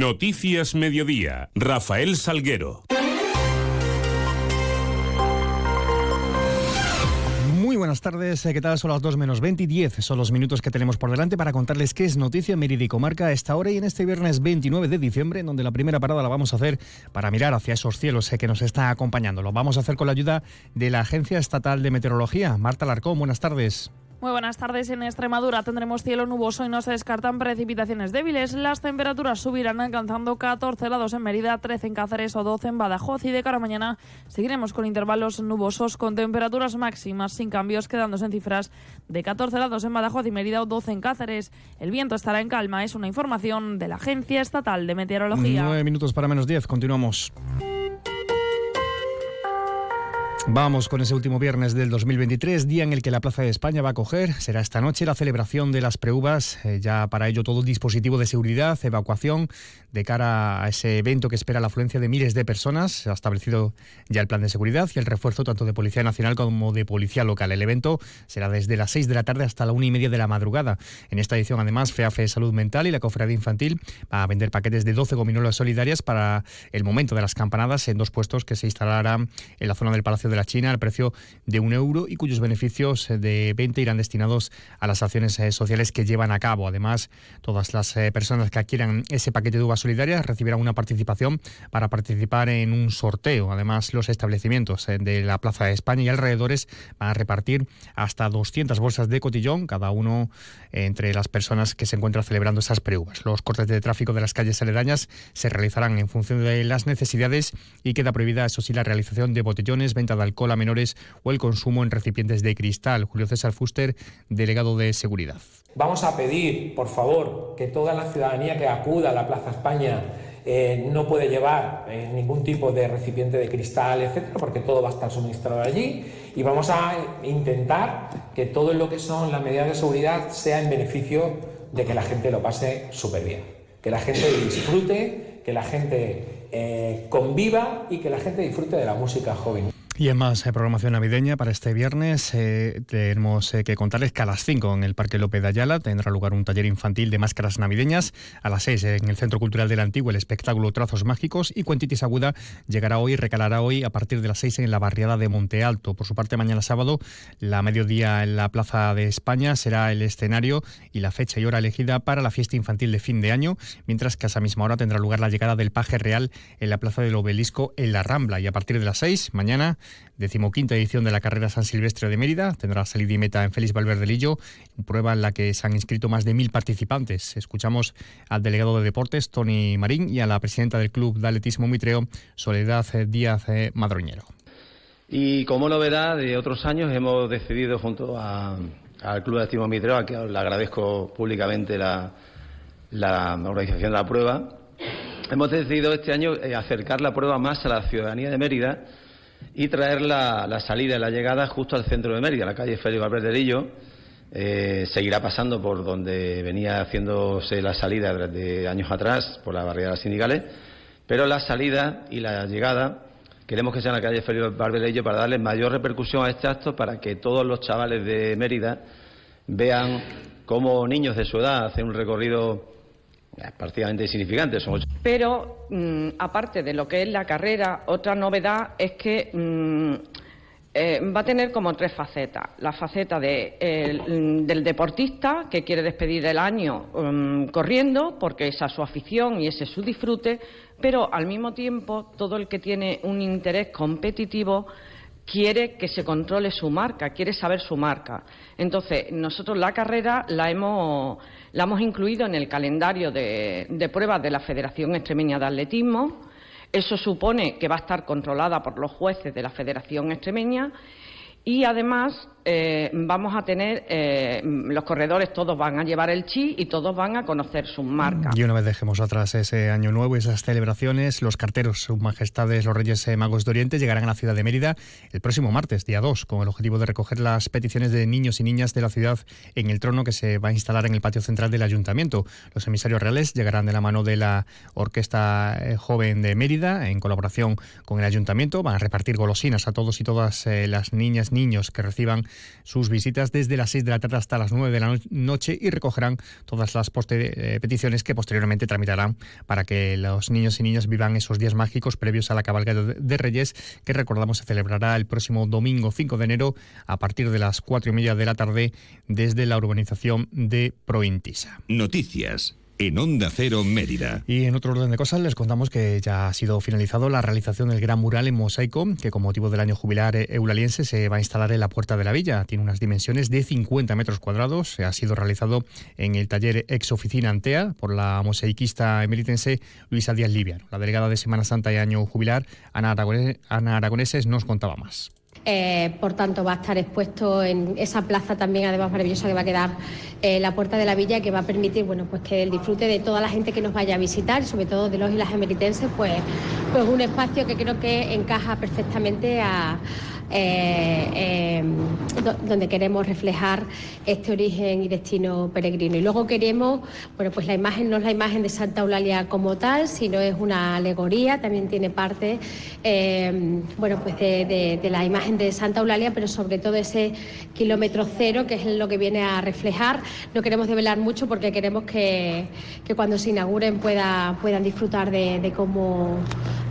Noticias Mediodía. Rafael Salguero. Muy buenas tardes, ¿qué tal? Son las 2 menos 20 y 10. Son los minutos que tenemos por delante para contarles qué es noticia Mérida y a esta hora y en este viernes 29 de diciembre, en donde la primera parada la vamos a hacer para mirar hacia esos cielos eh, que nos están acompañando. Lo vamos a hacer con la ayuda de la Agencia Estatal de Meteorología. Marta Larcón, buenas tardes. Muy buenas tardes. En Extremadura tendremos cielo nuboso y no se descartan precipitaciones débiles. Las temperaturas subirán alcanzando 14 grados en Mérida, 13 en Cáceres o 12 en Badajoz. Y de cara a mañana seguiremos con intervalos nubosos con temperaturas máximas sin cambios, quedándose en cifras de 14 grados en Badajoz y Mérida o 12 en Cáceres. El viento estará en calma. Es una información de la Agencia Estatal de Meteorología. Nueve minutos para menos 10. Continuamos. Vamos con ese último viernes del 2023, día en el que la Plaza de España va a coger. Será esta noche la celebración de las preuvas, eh, ya para ello todo dispositivo de seguridad, evacuación, de cara a ese evento que espera la afluencia de miles de personas. Se ha establecido ya el plan de seguridad y el refuerzo tanto de Policía Nacional como de Policía Local. El evento será desde las 6 de la tarde hasta la una y media de la madrugada. En esta edición, además, FEAFE Salud Mental y la Cofradía Infantil va a vender paquetes de 12 gominolas solidarias para el momento de las campanadas en dos puestos que se instalarán en la zona del Palacio de la China al precio de un euro y cuyos beneficios eh, de venta irán destinados a las acciones eh, sociales que llevan a cabo. Además, todas las eh, personas que adquieran ese paquete de uvas solidarias recibirán una participación para participar en un sorteo. Además, los establecimientos de la Plaza de España y alrededores van a repartir hasta 200 bolsas de cotillón, cada uno entre las personas que se encuentran celebrando esas preuvas. Los cortes de tráfico de las calles aledañas se realizarán en función de las necesidades y queda prohibida, eso sí, la realización de botellones, venta de alcohol a menores o el consumo en recipientes de cristal. Julio César Fuster, delegado de Seguridad. Vamos a pedir, por favor, que toda la ciudadanía que acuda a la Plaza España eh, no puede llevar eh, ningún tipo de recipiente de cristal, etcétera, porque todo va a estar suministrado allí. Y vamos a intentar que todo lo que son las medidas de seguridad sea en beneficio de que la gente lo pase súper bien, que la gente disfrute, que la gente eh, conviva y que la gente disfrute de la música joven. Y en más eh, programación navideña para este viernes eh, tenemos eh, que contarles que a las 5 en el Parque López de Ayala tendrá lugar un taller infantil de máscaras navideñas. A las 6 en el Centro Cultural del Antiguo el espectáculo Trazos Mágicos y Cuentitis Aguda llegará hoy, recalará hoy a partir de las 6 en la barriada de Monte Alto. Por su parte, mañana sábado, la mediodía en la Plaza de España será el escenario y la fecha y hora elegida para la fiesta infantil de fin de año, mientras que a esa misma hora tendrá lugar la llegada del paje real en la Plaza del Obelisco en la Rambla. Y a partir de las 6, mañana, Decimoquinta edición de la carrera San Silvestre de Mérida. Tendrá salida y meta en Félix Valverde Lillo, prueba en la que se han inscrito más de mil participantes. Escuchamos al delegado de deportes, Tony Marín, y a la presidenta del Club de Atletismo Mitreo, Soledad Díaz eh, Madroñero. Y como novedad de otros años, hemos decidido junto al Club de Atletismo Mitreo, a que le agradezco públicamente la, la organización de la prueba, hemos decidido este año eh, acercar la prueba más a la ciudadanía de Mérida y traer la, salida y la llegada justo al centro de Mérida, la calle Félix Valverde Lillo. Eh, seguirá pasando por donde venía haciéndose la salida desde años atrás, por la barriada sindicales, pero la salida y la llegada queremos que sea en la calle Félix Valverde Lillo para darle mayor repercusión a este acto, para que todos los chavales de Mérida vean cómo niños de su edad hacen un recorrido prácticamente insignificantes. Pero, mm, aparte de lo que es la carrera, otra novedad es que mm, eh, va a tener como tres facetas. La faceta mm, del deportista, que quiere despedir el año corriendo, porque esa es su afición y ese es su disfrute, pero al mismo tiempo todo el que tiene un interés competitivo quiere que se controle su marca, quiere saber su marca. Entonces, nosotros la carrera la hemos, la hemos incluido en el calendario de, de pruebas de la Federación Extremeña de Atletismo. Eso supone que va a estar controlada por los jueces de la Federación Extremeña y además eh, vamos a tener, eh, los corredores todos van a llevar el chi y todos van a conocer sus marcas. Y una vez dejemos atrás ese año nuevo, esas celebraciones, los carteros, sus majestades, los reyes eh, magos de Oriente llegarán a la ciudad de Mérida el próximo martes, día 2, con el objetivo de recoger las peticiones de niños y niñas de la ciudad en el trono que se va a instalar en el patio central del ayuntamiento. Los emisarios reales llegarán de la mano de la Orquesta Joven de Mérida, en colaboración con el ayuntamiento, van a repartir golosinas a todos y todas las niñas, niños que reciban sus visitas desde las 6 de la tarde hasta las 9 de la noche y recogerán todas las eh, peticiones que posteriormente tramitarán para que los niños y niñas vivan esos días mágicos previos a la cabalgata de Reyes, que recordamos se celebrará el próximo domingo 5 de enero a partir de las 4 y media de la tarde desde la urbanización de Prointisa. Noticias en Onda Cero Mérida. Y en otro orden de cosas les contamos que ya ha sido finalizado la realización del gran mural en mosaico que con motivo del año jubilar eulaliense se va a instalar en la puerta de la villa. Tiene unas dimensiones de 50 metros cuadrados. Ha sido realizado en el taller ex oficina Antea por la mosaiquista emeritense Luisa Díaz Liviano. La delegada de Semana Santa y año jubilar, Ana Aragoneses, nos contaba más. Eh, por tanto, va a estar expuesto en esa plaza también, además maravillosa, que va a quedar eh, la puerta de la villa, que va a permitir, bueno, pues que el disfrute de toda la gente que nos vaya a visitar, sobre todo de los y las emeritenses, pues, pues un espacio que creo que encaja perfectamente a eh, em, donde queremos reflejar este origen y destino peregrino. Y luego queremos, bueno, pues la imagen no es la imagen de Santa Eulalia como tal, sino es una alegoría, también tiene parte, em, bueno, pues de, la imagen de Santa Eulalia, pero sobre todo ese kilómetro cero, que es lo que viene a reflejar. No queremos develar mucho porque queremos que, cuando se inauguren pueda, puedan disfrutar de, cómo,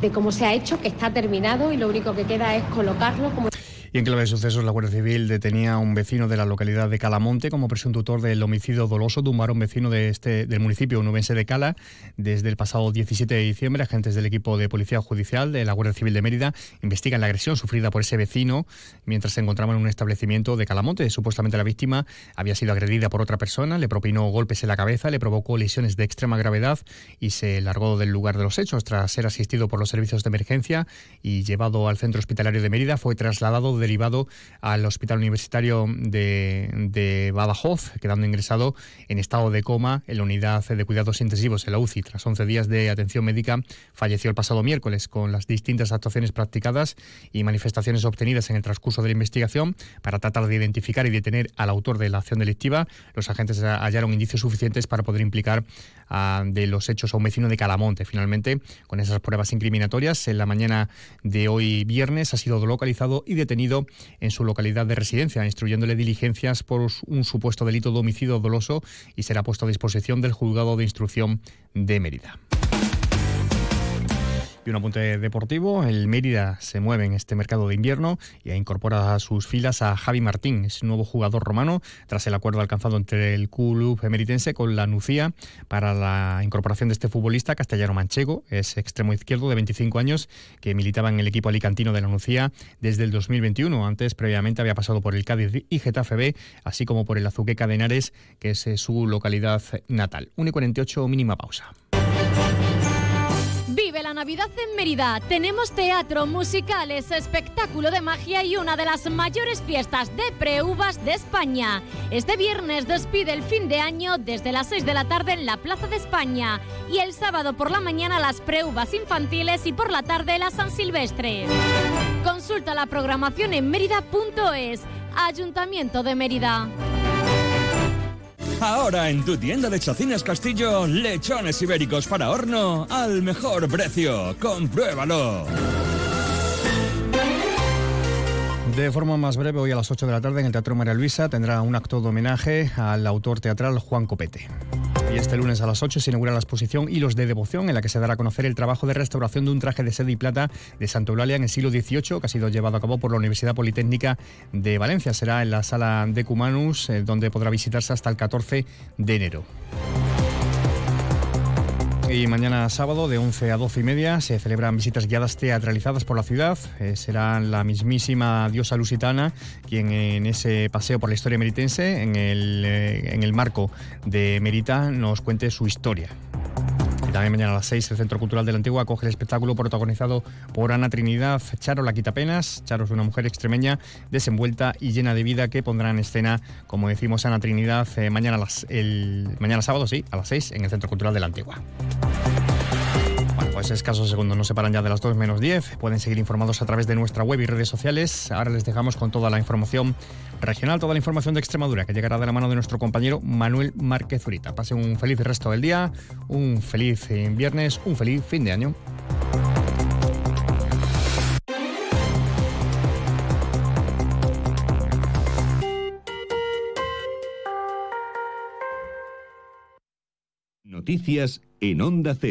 de cómo se ha hecho, que está terminado y lo único que queda es colocarlo como y en clave de sucesos, la Guardia Civil detenía a un vecino de la localidad de Calamonte como presunto autor del homicidio doloso de un vecino de este, del municipio unubense de Cala. Desde el pasado 17 de diciembre, agentes del equipo de Policía Judicial de la Guardia Civil de Mérida investigan la agresión sufrida por ese vecino mientras se encontraba en un establecimiento de Calamonte. Supuestamente la víctima había sido agredida por otra persona, le propinó golpes en la cabeza, le provocó lesiones de extrema gravedad y se largó del lugar de los hechos tras ser asistido por los servicios de emergencia y llevado al centro hospitalario de Mérida. Fue trasladado de derivado al Hospital Universitario de, Badajoz, quedando ingresado en estado de coma en la unidad de cuidados intensivos en la UCI. Tras 11 días de atención médica, falleció el pasado miércoles con las distintas actuaciones practicadas y manifestaciones obtenidas en el transcurso de la investigación para tratar de identificar y detener al autor de la acción delictiva. Los agentes hallaron indicios suficientes para poder implicar de los hechos a un vecino de Calamonte. Finalmente, con esas pruebas incriminatorias, en la mañana de hoy viernes ha sido localizado y detenido en su localidad de residencia, instruyéndole diligencias por un supuesto delito de homicidio doloso y será puesto a disposición del juzgado de instrucción de Mérida. Y un apunte deportivo, el Mérida se mueve en este mercado de invierno y incorpora a sus filas a Javi Martín, es nuevo jugador romano, tras el acuerdo alcanzado entre el club emeritense con la Nucía para la incorporación de este futbolista castellano manchego, es extremo izquierdo de 25 años que militaba en el equipo alicantino de la Nucía desde el 2021. Antes, previamente, había pasado por el Cádiz y Getafe B, así como por el Azuqueca de Henares, que es su localidad natal. 1 y 48, mínima pausa. La Navidad en Mérida. Tenemos teatro, musicales, espectáculo de magia y una de las mayores fiestas de preuvas de España. Este viernes despide el fin de año desde las 6 de la tarde en la Plaza de España y el sábado por la mañana las preuvas infantiles y por la tarde la San Silvestre. Consulta la programación en mérida.es. Ayuntamiento de Mérida. Ahora en tu tienda de Chacinas Castillo, lechones ibéricos para horno al mejor precio. Compruébalo. De forma más breve, hoy a las 8 de la tarde en el Teatro María Luisa tendrá un acto de homenaje al autor teatral Juan Copete. Y este lunes a las 8 se inaugura la exposición Hilos de Devoción, en la que se dará a conocer el trabajo de restauración de un traje de seda y plata de Santa Eulalia en el siglo XVIII, que ha sido llevado a cabo por la Universidad Politécnica de Valencia. Será en la sala de Cumanus, eh, donde podrá visitarse hasta el 14 de enero. Y mañana sábado de 11 a 12 y media se celebran visitas guiadas teatralizadas por la ciudad. Eh, será la mismísima diosa lusitana quien en ese paseo por la historia meritense, en el, eh, en el marco de Merita, nos cuente su historia. También mañana a las 6 el Centro Cultural de la Antigua acoge el espectáculo protagonizado por Ana Trinidad Charo La Quitapenas. Charo es una mujer extremeña, desenvuelta y llena de vida que pondrá en escena, como decimos, Ana Trinidad eh, mañana, el, mañana sábado, sí, a las 6 en el Centro Cultural de la Antigua. Pues escasos segundos, no se paran ya de las 2 menos 10. Pueden seguir informados a través de nuestra web y redes sociales. Ahora les dejamos con toda la información regional, toda la información de Extremadura, que llegará de la mano de nuestro compañero Manuel Márquez Urita. Pasen un feliz resto del día, un feliz eh, viernes, un feliz fin de año. Noticias en Onda Cero.